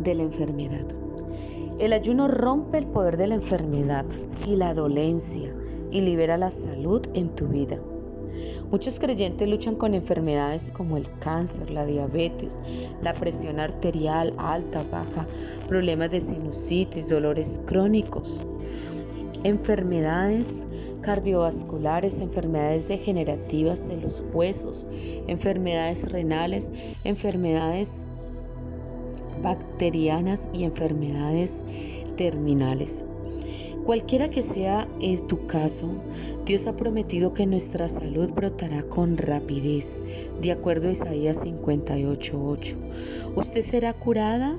de la enfermedad. El ayuno rompe el poder de la enfermedad y la dolencia y libera la salud en tu vida. Muchos creyentes luchan con enfermedades como el cáncer, la diabetes, la presión arterial alta, baja, problemas de sinusitis, dolores crónicos, enfermedades cardiovasculares, enfermedades degenerativas de los huesos, enfermedades renales, enfermedades bacterianas y enfermedades terminales. Cualquiera que sea tu caso, Dios ha prometido que nuestra salud brotará con rapidez, de acuerdo a Isaías 58:8. Usted será curada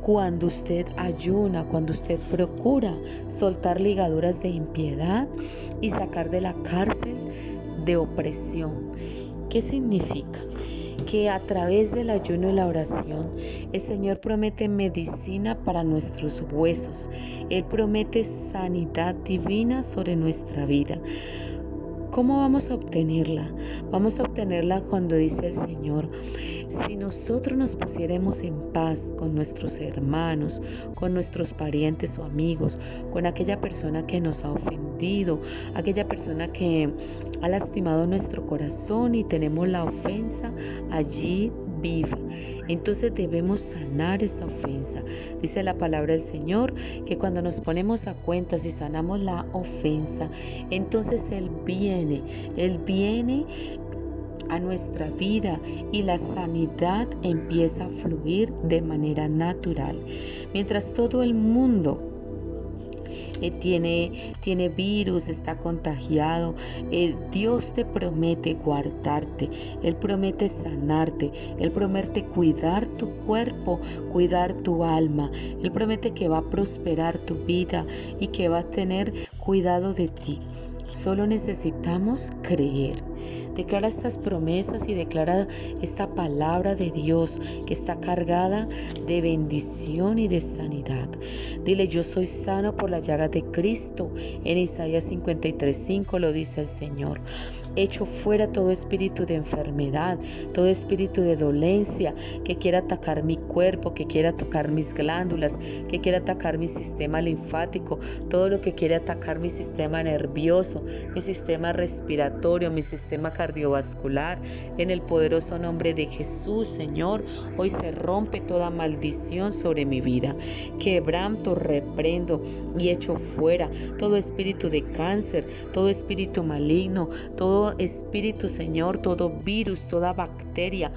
cuando usted ayuna, cuando usted procura soltar ligaduras de impiedad y sacar de la cárcel de opresión. ¿Qué significa? Que a través del ayuno y la oración el Señor promete medicina para nuestros huesos. Él promete sanidad divina sobre nuestra vida. ¿Cómo vamos a obtenerla? Vamos a obtenerla cuando dice el Señor, si nosotros nos pusiéramos en paz con nuestros hermanos, con nuestros parientes o amigos, con aquella persona que nos ha ofendido, aquella persona que ha lastimado nuestro corazón y tenemos la ofensa allí viva. Entonces debemos sanar esa ofensa. Dice la palabra del Señor que cuando nos ponemos a cuentas y sanamos la ofensa, entonces Él viene, Él viene a nuestra vida y la sanidad empieza a fluir de manera natural. Mientras todo el mundo eh, tiene, tiene virus, está contagiado. Eh, Dios te promete guardarte, Él promete sanarte, Él promete cuidar tu cuerpo, cuidar tu alma, Él promete que va a prosperar tu vida y que va a tener cuidado de ti. Solo necesitamos creer. Declara estas promesas y declara esta palabra de Dios que está cargada de bendición y de sanidad. Dile, yo soy sano por la llaga de Cristo. En Isaías 53:5 lo dice el Señor. Echo fuera todo espíritu de enfermedad, todo espíritu de dolencia que quiera atacar mi cuerpo, que quiera tocar mis glándulas, que quiera atacar mi sistema linfático, todo lo que quiere atacar mi sistema nervioso, mi sistema respiratorio, mi sistema cardiovascular. En el poderoso nombre de Jesús, Señor, hoy se rompe toda maldición sobre mi vida. Quebranto, reprendo y echo fuera todo espíritu de cáncer, todo espíritu maligno, todo espíritu, Señor, todo virus, toda bacteria,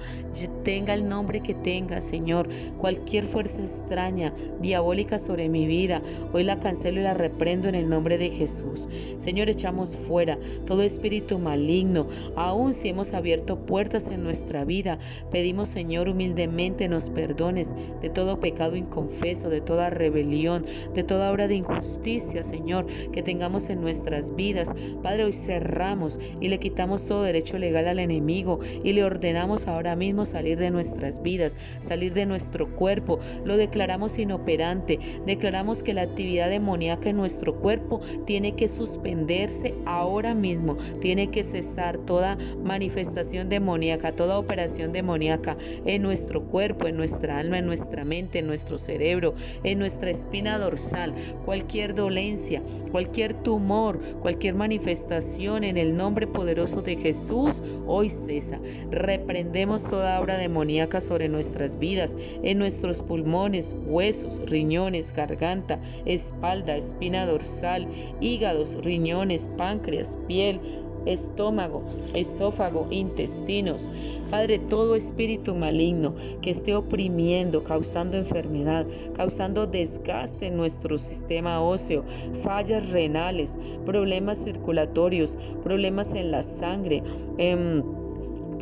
tenga el nombre que tenga, Señor, cualquier fuerza extraña, diabólica sobre mi vida, hoy la cancelo y la reprendo en el nombre de Jesús. Señor, echamos fuera todo espíritu maligno, aun si hemos abierto puertas en nuestra vida, pedimos, Señor, humildemente nos perdones de todo pecado inconfeso, de toda rebelión, de toda obra de injusticia, Señor, que tengamos en nuestras vidas. Padre, hoy cerramos y le quitamos todo derecho legal al enemigo y le ordenamos ahora mismo salir de nuestras vidas, salir de nuestro cuerpo. Lo declaramos inoperante, declaramos que la actividad demoníaca en nuestro cuerpo tiene que suspenderse ahora mismo, tiene que cesar toda manifestación demoníaca, toda operación demoníaca en nuestro cuerpo, en nuestra alma, en nuestra mente, en nuestro cerebro, en nuestra espina dorsal, cualquier dolencia, cualquier tumor, cualquier manifestación en el nombre poderoso de Jesús, hoy cesa. Reprendemos toda obra demoníaca sobre nuestras vidas, en nuestros pulmones, huesos, riñones, garganta, espalda, espina dorsal, hígados, riñones, páncreas, piel, estómago, esófago, intestinos. Padre, todo espíritu maligno que esté oprimiendo, causando enfermedad, causando desgaste en nuestro sistema óseo, fallas renales, problemas circulatorios, problemas en la sangre, em,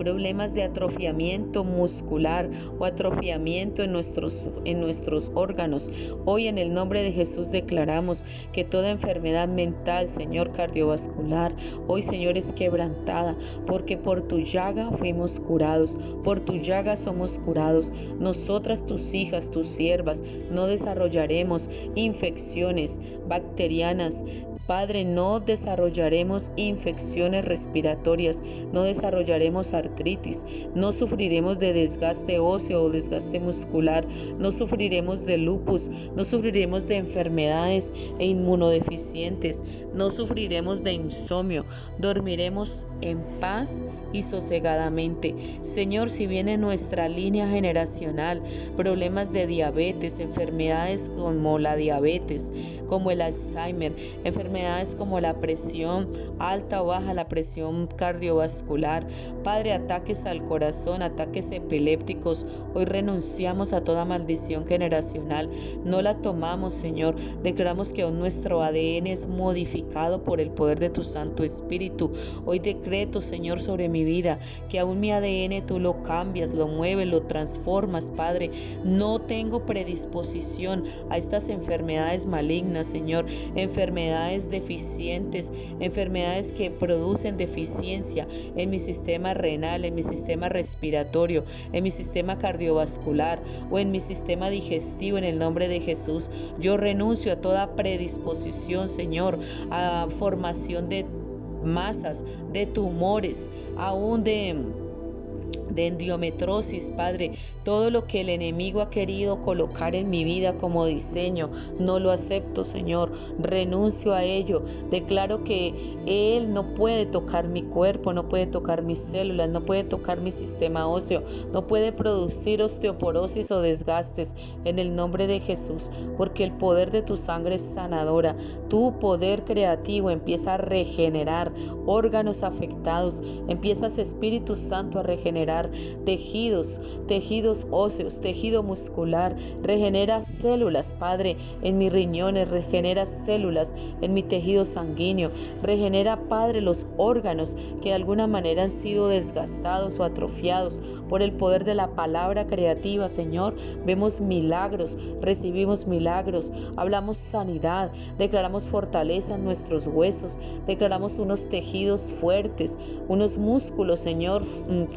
problemas de atrofiamiento muscular o atrofiamiento en nuestros, en nuestros órganos. Hoy en el nombre de Jesús declaramos que toda enfermedad mental, Señor cardiovascular, hoy Señor es quebrantada, porque por tu llaga fuimos curados, por tu llaga somos curados. Nosotras, tus hijas, tus siervas, no desarrollaremos infecciones bacterianas, Padre, no desarrollaremos infecciones respiratorias, no desarrollaremos artritis, no sufriremos de desgaste óseo o desgaste muscular, no sufriremos de lupus, no sufriremos de enfermedades e inmunodeficientes, no sufriremos de insomnio, dormiremos en paz y sosegadamente. Señor, si viene nuestra línea generacional, problemas de diabetes, enfermedades como la diabetes, como el Alzheimer, enfermedades como la presión alta o baja, la presión cardiovascular. Padre, ataques al corazón, ataques epilépticos. Hoy renunciamos a toda maldición generacional. No la tomamos, Señor. Declaramos que nuestro ADN es modificado por el poder de tu Santo Espíritu. Hoy decreto, Señor, sobre mi vida, que aún mi ADN tú lo cambias, lo mueves, lo transformas, Padre. No tengo predisposición a estas enfermedades malignas Señor, enfermedades deficientes, enfermedades que producen deficiencia en mi sistema renal, en mi sistema respiratorio, en mi sistema cardiovascular o en mi sistema digestivo en el nombre de Jesús. Yo renuncio a toda predisposición, Señor, a formación de masas, de tumores, aún de de endiometrosis, Padre. Todo lo que el enemigo ha querido colocar en mi vida como diseño, no lo acepto, Señor. Renuncio a ello. Declaro que Él no puede tocar mi cuerpo, no puede tocar mis células, no puede tocar mi sistema óseo, no puede producir osteoporosis o desgastes en el nombre de Jesús, porque el poder de tu sangre es sanadora. Tu poder creativo empieza a regenerar órganos afectados, empiezas Espíritu Santo a regenerar tejidos, tejidos óseos, tejido muscular. Regenera células, Padre, en mis riñones, regenera células en mi tejido sanguíneo. Regenera, Padre, los órganos que de alguna manera han sido desgastados o atrofiados por el poder de la palabra creativa, Señor. Vemos milagros, recibimos milagros, hablamos sanidad, declaramos fortaleza en nuestros huesos, declaramos unos tejidos fuertes, unos músculos, Señor, mm,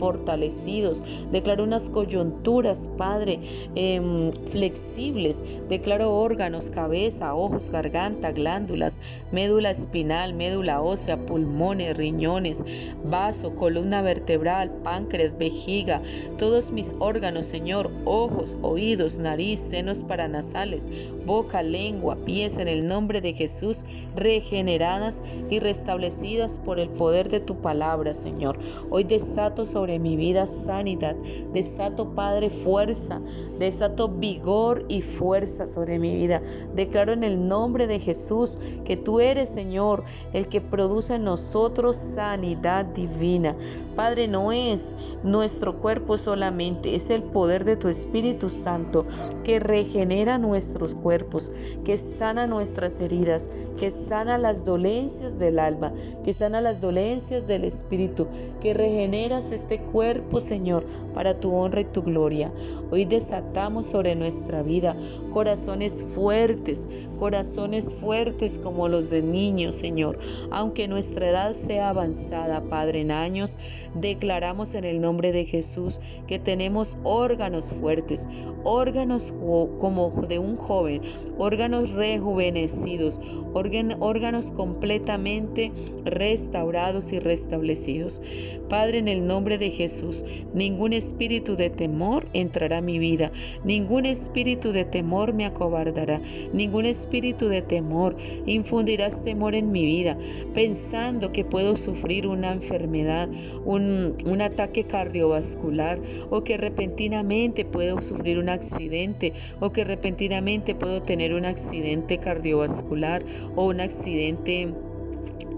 Declaro unas coyunturas, Padre, em, flexibles. Declaro órganos, cabeza, ojos, garganta, glándulas, médula espinal, médula ósea, pulmones, riñones, vaso, columna vertebral, páncreas, vejiga, todos mis órganos, Señor, ojos, oídos, nariz, senos paranasales, boca, lengua, pies, en el nombre de Jesús, regeneradas y restablecidas por el poder de tu palabra, Señor. Hoy desato sobre mi vida sanidad. Desato, Padre, fuerza. Desato vigor y fuerza sobre mi vida. Declaro en el nombre de Jesús que tú eres, Señor, el que produce en nosotros sanidad divina. Padre, no es nuestro cuerpo solamente, es el poder de tu Espíritu Santo que regenera nuestros cuerpos, que sana nuestras heridas, que sana las dolencias del alma, que sana las dolencias del Espíritu, que regeneras este cuerpo, Señor, para tu honra y tu gloria. Hoy desatamos sobre nuestra vida corazones fuertes, corazones fuertes como los de niños, Señor. Aunque nuestra edad sea avanzada, Padre, en años, declaramos en el nombre de Jesús que tenemos órganos fuertes, órganos como de un joven, órganos rejuvenecidos, órganos completamente restaurados y restablecidos. Padre, en el nombre de Jesús, ningún espíritu de temor entrará a mi vida, ningún espíritu de temor me acobardará, ningún espíritu de temor. Infundirás temor en mi vida, pensando que puedo sufrir una enfermedad, un, un ataque cardiovascular o que repentinamente puedo sufrir un accidente o que repentinamente puedo tener un accidente cardiovascular o un accidente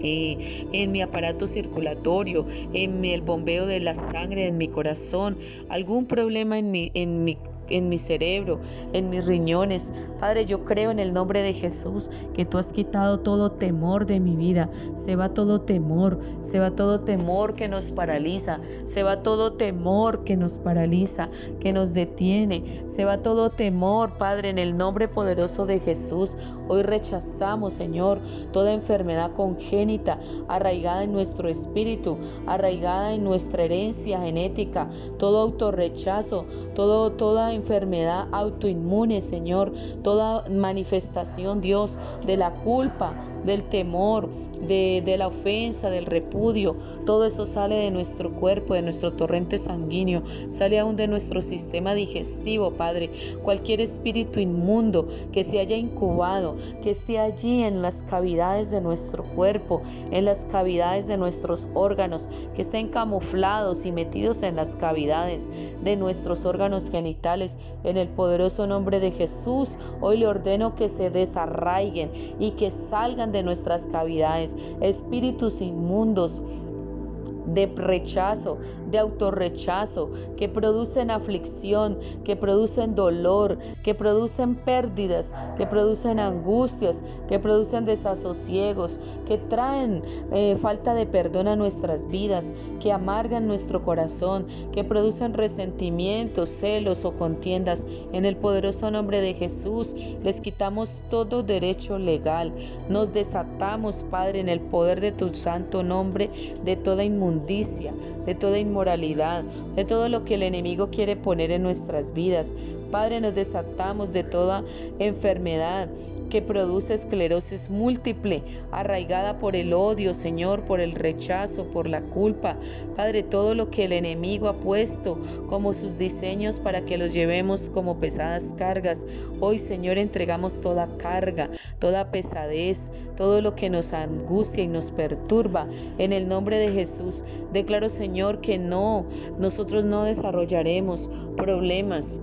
eh, en mi aparato circulatorio, en el bombeo de la sangre en mi corazón, algún problema en mi, en mi en mi cerebro, en mis riñones. Padre, yo creo en el nombre de Jesús que tú has quitado todo temor de mi vida. Se va todo temor, se va todo temor que nos paraliza, se va todo temor que nos paraliza, que nos detiene, se va todo temor, Padre, en el nombre poderoso de Jesús. Hoy rechazamos, Señor, toda enfermedad congénita arraigada en nuestro espíritu, arraigada en nuestra herencia genética, todo autorrechazo, todo, toda enfermedad autoinmune, Señor, toda manifestación, Dios, de la culpa, del temor, de, la ofensa, del repudio. Todo eso sale de nuestro cuerpo, de nuestro torrente sanguíneo, sale aún de nuestro sistema digestivo, Padre. Cualquier espíritu inmundo que se haya incubado, que esté allí en las cavidades de nuestro cuerpo, en las cavidades de nuestros órganos, que estén camuflados y metidos en las cavidades de nuestros órganos genitales, en el poderoso nombre de Jesús, hoy le ordeno que se desarraiguen y que salgan de nuestras cavidades espíritus inmundos de rechazo, de autorrechazo, que producen aflicción, que producen dolor, que producen pérdidas, que producen angustias, que producen desasosiegos, que traen eh, falta de perdón a nuestras vidas, que amargan nuestro corazón, que producen resentimientos, celos o contiendas. En el poderoso nombre de Jesús les quitamos todo derecho legal. Nos desatamos, Padre, en el poder de tu santo nombre de toda inmundicia de toda inmoralidad, de todo lo que el enemigo quiere poner en nuestras vidas. Padre, nos desatamos de toda enfermedad que produce esclerosis múltiple, arraigada por el odio, Señor, por el rechazo, por la culpa. Padre, todo lo que el enemigo ha puesto como sus diseños para que los llevemos como pesadas cargas. Hoy, Señor, entregamos toda carga, toda pesadez, todo lo que nos angustia y nos perturba. En el nombre de Jesús, declaro, Señor, que no, nosotros no desarrollaremos problemas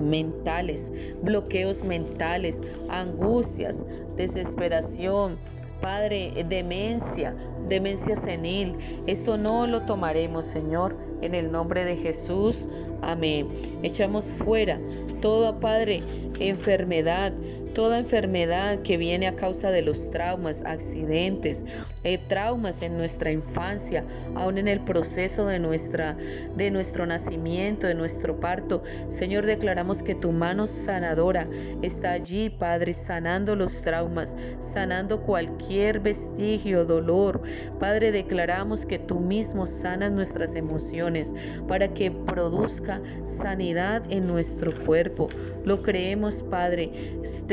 mentales, bloqueos mentales, angustias, desesperación, Padre, demencia, demencia senil. Esto no lo tomaremos, Señor, en el nombre de Jesús. Amén. Echamos fuera toda, Padre, enfermedad, toda enfermedad que viene a causa de los traumas, accidentes, eh, traumas en nuestra infancia, aún en el proceso de, nuestra, de nuestro nacimiento, de nuestro parto. Señor, declaramos que tu mano sanadora está allí, Padre, sanando los traumas, sanando cualquier vestigio, dolor. Padre, declaramos que tú mismo sanas nuestras emociones para que produzca sanidad en nuestro cuerpo. Lo creemos, Padre.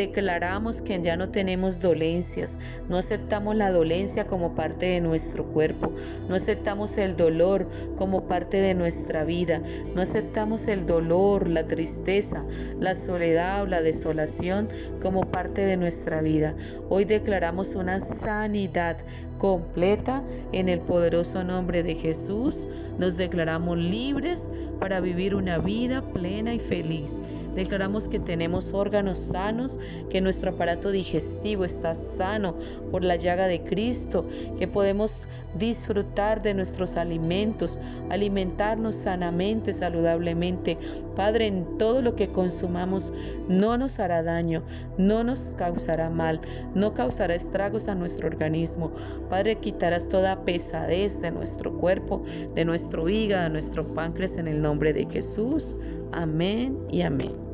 Declaramos que ya no tenemos dolencias. No aceptamos la dolencia como parte de nuestro cuerpo. No aceptamos el dolor como parte de nuestra vida. No aceptamos el dolor, la tristeza, la soledad o la desolación como parte de nuestra vida. Hoy declaramos una sanidad completa en el poderoso nombre de Jesús. Nos declaramos libres para vivir una vida plena y feliz. Declaramos que tenemos órganos sanos, que nuestro aparato digestivo está sano por la llaga de Cristo, que podemos disfrutar de nuestros alimentos, alimentarnos sanamente, saludablemente. Padre, en todo lo que consumamos no nos hará daño, no nos causará mal, no causará estragos a nuestro organismo. Padre, quitarás toda pesadez de nuestro cuerpo, de nuestro hígado, de nuestro páncreas en el nombre de Jesús. Amén y amén.